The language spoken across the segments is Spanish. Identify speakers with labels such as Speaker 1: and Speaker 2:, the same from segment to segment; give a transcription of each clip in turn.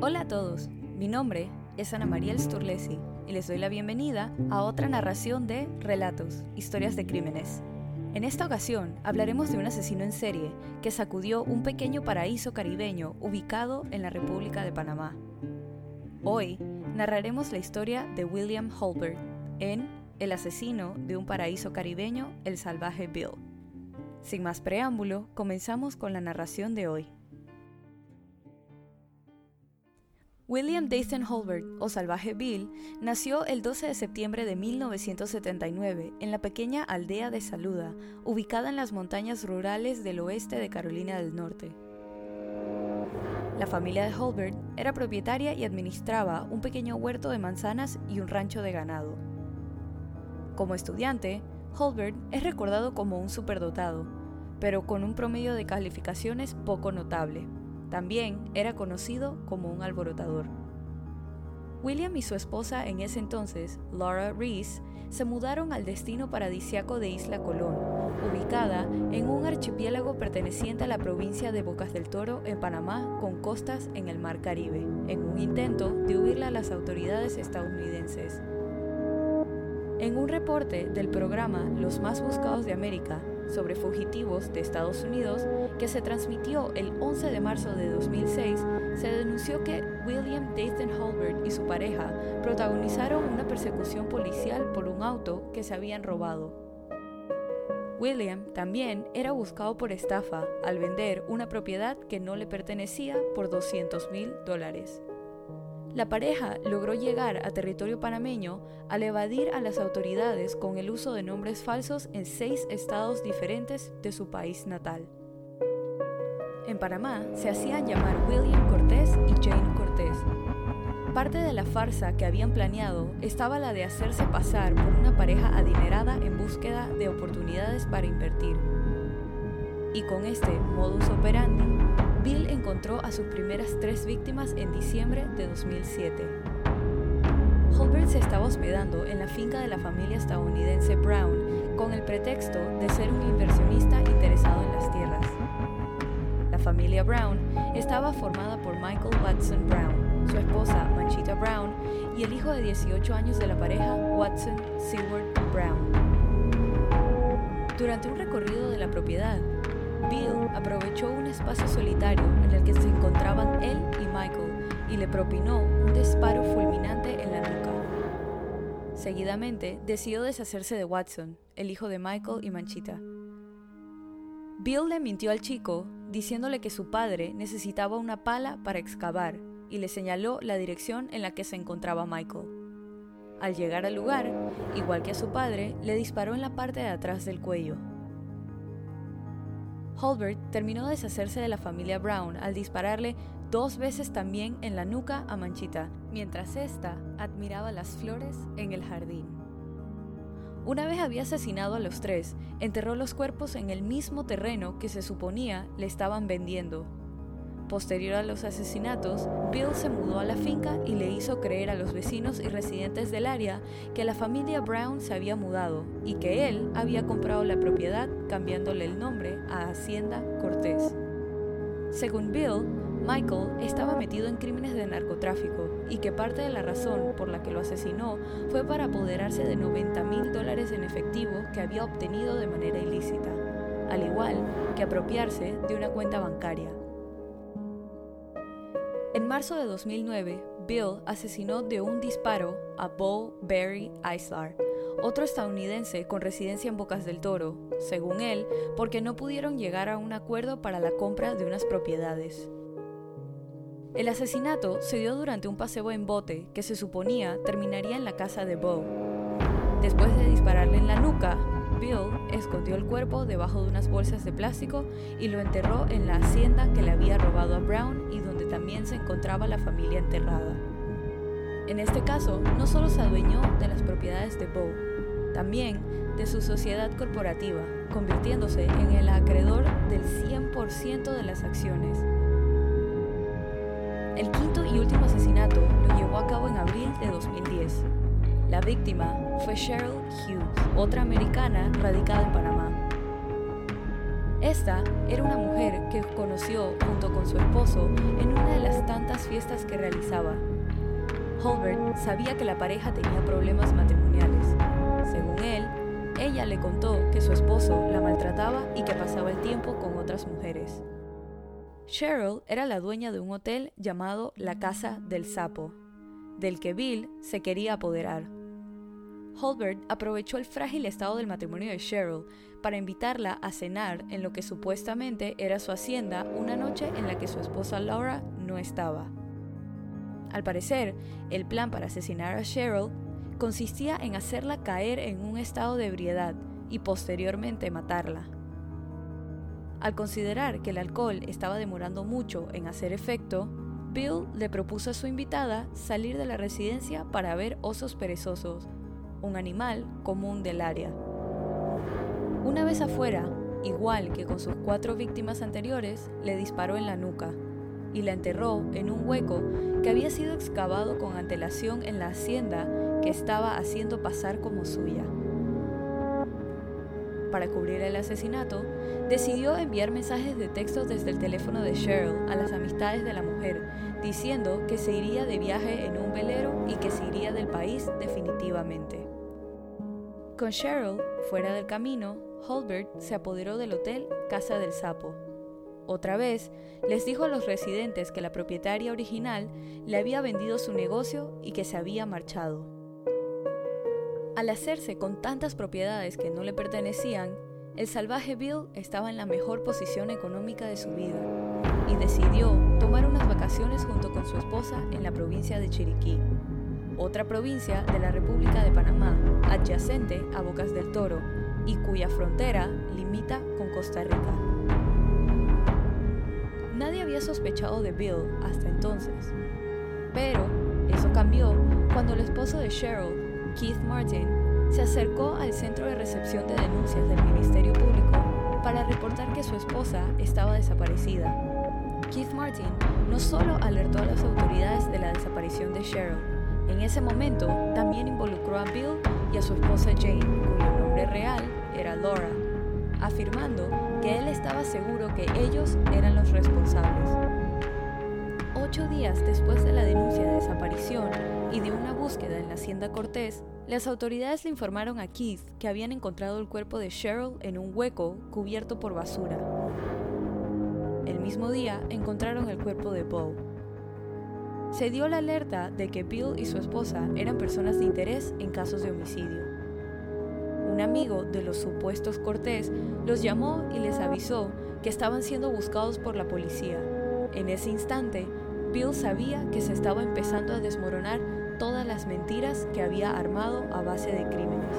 Speaker 1: Hola a todos, mi nombre es Ana María Sturlesi y les doy la bienvenida a otra narración de Relatos, Historias de Crímenes. En esta ocasión hablaremos de un asesino en serie que sacudió un pequeño paraíso caribeño ubicado en la República de Panamá. Hoy narraremos la historia de William Holbert en El asesino de un paraíso caribeño, el salvaje Bill. Sin más preámbulo, comenzamos con la narración de hoy. William Dathan Holbert, o Salvaje Bill, nació el 12 de septiembre de 1979 en la pequeña aldea de Saluda, ubicada en las montañas rurales del oeste de Carolina del Norte. La familia de Holbert era propietaria y administraba un pequeño huerto de manzanas y un rancho de ganado. Como estudiante, Holbert es recordado como un superdotado, pero con un promedio de calificaciones poco notable. También era conocido como un alborotador. William y su esposa en ese entonces, Laura Reese, se mudaron al destino paradisiaco de Isla Colón, ubicada en un archipiélago perteneciente a la provincia de Bocas del Toro en Panamá con costas en el Mar Caribe, en un intento de huirle a las autoridades estadounidenses. En un reporte del programa Los más buscados de América, sobre fugitivos de Estados Unidos que se transmitió el 11 de marzo de 2006, se denunció que William Dathan Holbert y su pareja protagonizaron una persecución policial por un auto que se habían robado. William también era buscado por estafa al vender una propiedad que no le pertenecía por 200 mil dólares. La pareja logró llegar a territorio panameño al evadir a las autoridades con el uso de nombres falsos en seis estados diferentes de su país natal. En Panamá se hacían llamar William Cortés y Jane Cortés. Parte de la farsa que habían planeado estaba la de hacerse pasar por una pareja adinerada en búsqueda de oportunidades para invertir. Y con este modus operandi, Bill encontró a sus primeras tres víctimas en diciembre de 2007. Holbert se estaba hospedando en la finca de la familia estadounidense Brown con el pretexto de ser un inversionista interesado en las tierras. La familia Brown estaba formada por Michael Watson Brown, su esposa Manchita Brown y el hijo de 18 años de la pareja Watson Seward Brown. Durante un recorrido de la propiedad, Bill aprovechó un espacio solitario en el que se encontraban él y Michael y le propinó un disparo fulminante en la nuca. Seguidamente decidió deshacerse de Watson, el hijo de Michael y Manchita. Bill le mintió al chico diciéndole que su padre necesitaba una pala para excavar y le señaló la dirección en la que se encontraba Michael. Al llegar al lugar, igual que a su padre, le disparó en la parte de atrás del cuello, Holbert terminó de deshacerse de la familia Brown al dispararle dos veces también en la nuca a Manchita, mientras ésta admiraba las flores en el jardín. Una vez había asesinado a los tres, enterró los cuerpos en el mismo terreno que se suponía le estaban vendiendo, Posterior a los asesinatos, Bill se mudó a la finca y le hizo creer a los vecinos y residentes del área que la familia Brown se había mudado y que él había comprado la propiedad cambiándole el nombre a Hacienda Cortés. Según Bill, Michael estaba metido en crímenes de narcotráfico y que parte de la razón por la que lo asesinó fue para apoderarse de 90 mil dólares en efectivo que había obtenido de manera ilícita, al igual que apropiarse de una cuenta bancaria. En marzo de 2009, Bill asesinó de un disparo a Bo Barry Islar, otro estadounidense con residencia en Bocas del Toro, según él, porque no pudieron llegar a un acuerdo para la compra de unas propiedades. El asesinato se dio durante un paseo en bote que se suponía terminaría en la casa de Bo. Después de dispararle en la nuca, Bill escondió el cuerpo debajo de unas bolsas de plástico y lo enterró en la hacienda que le había robado a Brown y donde también se encontraba la familia enterrada. En este caso, no solo se adueñó de las propiedades de Bo, también de su sociedad corporativa, convirtiéndose en el acreedor del 100% de las acciones. El quinto y último asesinato lo llevó a cabo en abril de 2010. La víctima fue Cheryl Hughes, otra americana radicada en Panamá. Esta era una mujer que conoció junto con su esposo en una de las tantas fiestas que realizaba. Holbert sabía que la pareja tenía problemas matrimoniales. Según él, ella le contó que su esposo la maltrataba y que pasaba el tiempo con otras mujeres. Cheryl era la dueña de un hotel llamado La Casa del Sapo, del que Bill se quería apoderar. Holbert aprovechó el frágil estado del matrimonio de Cheryl para invitarla a cenar en lo que supuestamente era su hacienda una noche en la que su esposa Laura no estaba. Al parecer, el plan para asesinar a Cheryl consistía en hacerla caer en un estado de ebriedad y posteriormente matarla. Al considerar que el alcohol estaba demorando mucho en hacer efecto, Bill le propuso a su invitada salir de la residencia para ver osos perezosos, un animal común del área. Una vez afuera, igual que con sus cuatro víctimas anteriores, le disparó en la nuca y la enterró en un hueco que había sido excavado con antelación en la hacienda que estaba haciendo pasar como suya. Para cubrir el asesinato, decidió enviar mensajes de texto desde el teléfono de Cheryl a las amistades de la mujer, diciendo que se iría de viaje en un velero y que se iría del país definitivamente. Con Cheryl fuera del camino, Holbert se apoderó del hotel Casa del Sapo. Otra vez, les dijo a los residentes que la propietaria original le había vendido su negocio y que se había marchado. Al hacerse con tantas propiedades que no le pertenecían, el salvaje Bill estaba en la mejor posición económica de su vida y decidió tomar unas vacaciones junto con su esposa en la provincia de Chiriquí otra provincia de la República de Panamá, adyacente a Bocas del Toro y cuya frontera limita con Costa Rica. Nadie había sospechado de Bill hasta entonces, pero eso cambió cuando el esposo de Cheryl, Keith Martin, se acercó al centro de recepción de denuncias del Ministerio Público para reportar que su esposa estaba desaparecida. Keith Martin no solo alertó a las autoridades de la desaparición de Cheryl, en ese momento también involucró a Bill y a su esposa Jane, cuyo nombre real era Laura, afirmando que él estaba seguro que ellos eran los responsables. Ocho días después de la denuncia de desaparición y de una búsqueda en la hacienda Cortés, las autoridades le informaron a Keith que habían encontrado el cuerpo de Cheryl en un hueco cubierto por basura. El mismo día encontraron el cuerpo de Bo, se dio la alerta de que Bill y su esposa eran personas de interés en casos de homicidio. Un amigo de los supuestos Cortés los llamó y les avisó que estaban siendo buscados por la policía. En ese instante, Bill sabía que se estaba empezando a desmoronar todas las mentiras que había armado a base de crímenes,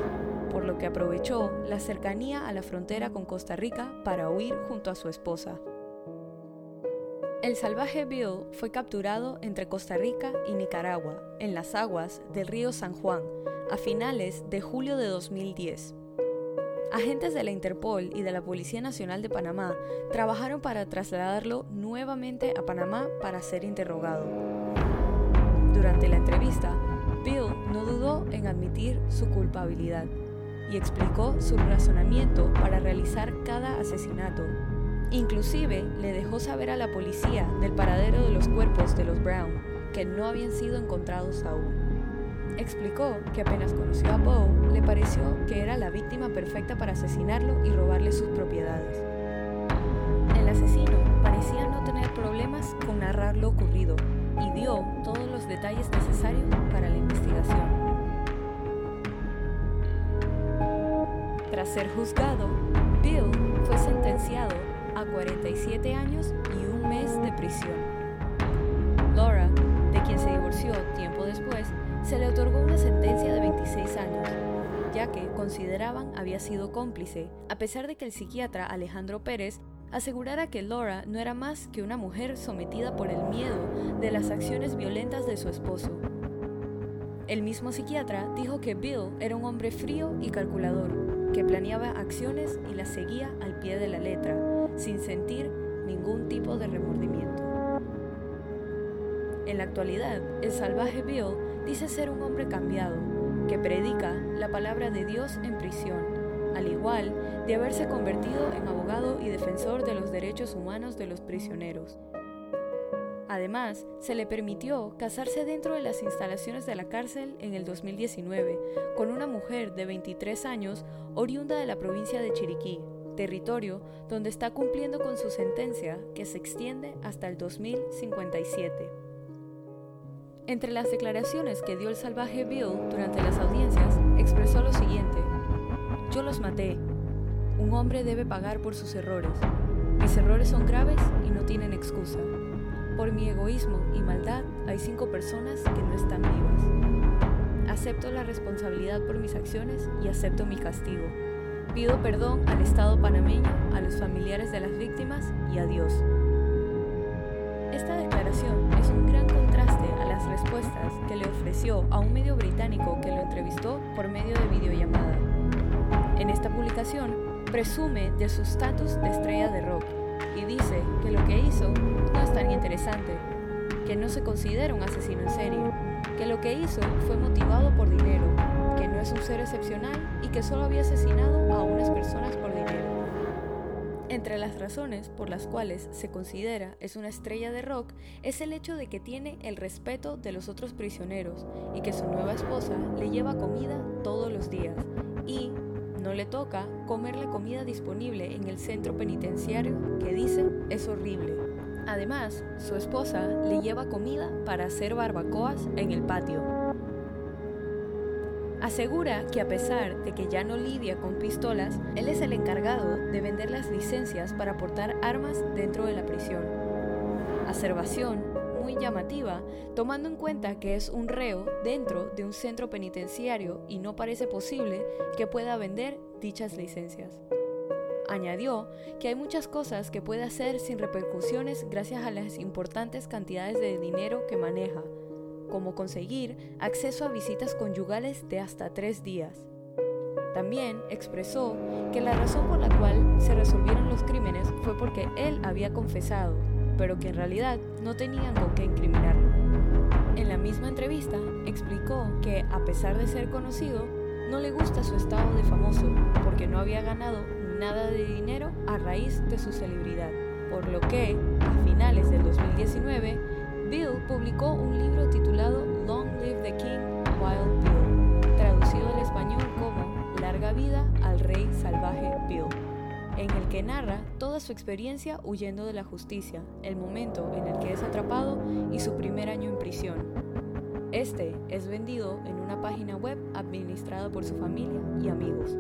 Speaker 1: por lo que aprovechó la cercanía a la frontera con Costa Rica para huir junto a su esposa. El salvaje Bill fue capturado entre Costa Rica y Nicaragua, en las aguas del río San Juan, a finales de julio de 2010. Agentes de la Interpol y de la Policía Nacional de Panamá trabajaron para trasladarlo nuevamente a Panamá para ser interrogado. Durante la entrevista, Bill no dudó en admitir su culpabilidad y explicó su razonamiento para realizar cada asesinato Inclusive le dejó saber a la policía del paradero de los cuerpos de los Brown, que no habían sido encontrados aún. Explicó que apenas conoció a Bo, le pareció que era la víctima perfecta para asesinarlo y robarle sus propiedades. El asesino parecía no tener problemas con narrar lo ocurrido y dio todos los detalles necesarios para la investigación. Tras ser juzgado, Bill fue sentenciado a 47 años y un mes de prisión. Laura, de quien se divorció tiempo después, se le otorgó una sentencia de 26 años, ya que consideraban había sido cómplice, a pesar de que el psiquiatra Alejandro Pérez asegurara que Laura no era más que una mujer sometida por el miedo de las acciones violentas de su esposo. El mismo psiquiatra dijo que Bill era un hombre frío y calculador, que planeaba acciones y las seguía al pie de la letra, sin sentir ningún tipo de remordimiento. En la actualidad, el salvaje Bill dice ser un hombre cambiado, que predica la palabra de Dios en prisión al igual de haberse convertido en abogado y defensor de los derechos humanos de los prisioneros. Además, se le permitió casarse dentro de las instalaciones de la cárcel en el 2019 con una mujer de 23 años oriunda de la provincia de Chiriquí, territorio donde está cumpliendo con su sentencia que se extiende hasta el 2057. Entre las declaraciones que dio el salvaje Bill durante las audiencias, expresó lo siguiente, yo los maté, un hombre debe pagar por sus errores, mis errores son graves y no tienen excusa, por mi egoísmo y maldad hay cinco personas que no están vivas. Acepto la responsabilidad por mis acciones y acepto mi castigo. Pido perdón al Estado panameño, a los familiares de las víctimas y a Dios. Esta declaración es un gran contraste a las respuestas que le ofreció a un medio británico que lo entrevistó por medio de videollamada. En esta publicación, presume de su estatus de estrella de rock y dice que lo que hizo no es tan interesante, que no se considera un asesino en serie, que lo que hizo fue motivado por dinero, que no es un ser excepcional y que solo había asesinado a unas personas por dinero. Entre las razones por las cuales se considera es una estrella de rock es el hecho de que tiene el respeto de los otros prisioneros y que su nueva esposa le lleva comida todos los días y no le toca comer la comida disponible en el centro penitenciario que dice es horrible. Además, su esposa le lleva comida para hacer barbacoas en el patio. Asegura que a pesar de que ya no lidia con pistolas, él es el encargado de vender las licencias para portar armas dentro de la prisión. Aservación llamativa, tomando en cuenta que es un reo dentro de un centro penitenciario y no parece posible que pueda vender dichas licencias. Añadió que hay muchas cosas que puede hacer sin repercusiones gracias a las importantes cantidades de dinero que maneja, como conseguir acceso a visitas conyugales de hasta tres días. También expresó que la razón por la cual se resolvieron los crímenes fue porque él había confesado, pero que en realidad no tenían con qué incriminarlo. En la misma entrevista explicó que, a pesar de ser conocido, no le gusta su estado de famoso porque no había ganado nada de dinero a raíz de su celebridad, por lo que, a finales del 2019, Bill publicó un libro titulado Long Live the King, Wild Bill, traducido al español como Larga vida al rey salvaje Bill, en el que narra toda su experiencia huyendo de la justicia, el momento en el que es atrapado y su primer año en prisión. Este es vendido en una página web administrada por su familia y amigos.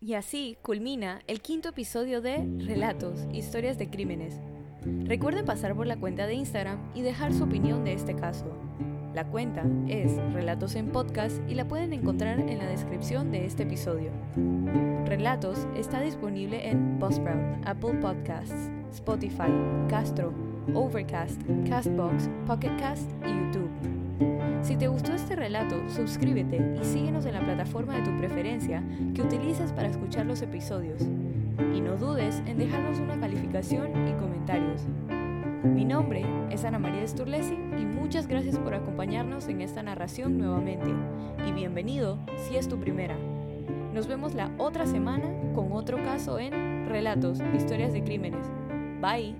Speaker 1: Y así culmina el quinto episodio de Relatos, Historias de Crímenes, Recuerden pasar por la cuenta de Instagram y dejar su opinión de este caso. La cuenta es Relatos en Podcast y la pueden encontrar en la descripción de este episodio. Relatos está disponible en Buzzsprout, Apple Podcasts, Spotify, Castro, Overcast, Castbox, Pocket Cast y YouTube. Si te gustó este relato, suscríbete y síguenos en la plataforma de tu preferencia que utilices para escuchar los episodios. Y no dudes en dejarnos una calificación y comentarios. Mi nombre es Ana María Sturlesi y muchas gracias por acompañarnos en esta narración nuevamente. Y bienvenido si es tu primera. Nos vemos la otra semana con otro caso en Relatos, Historias de Crímenes. Bye.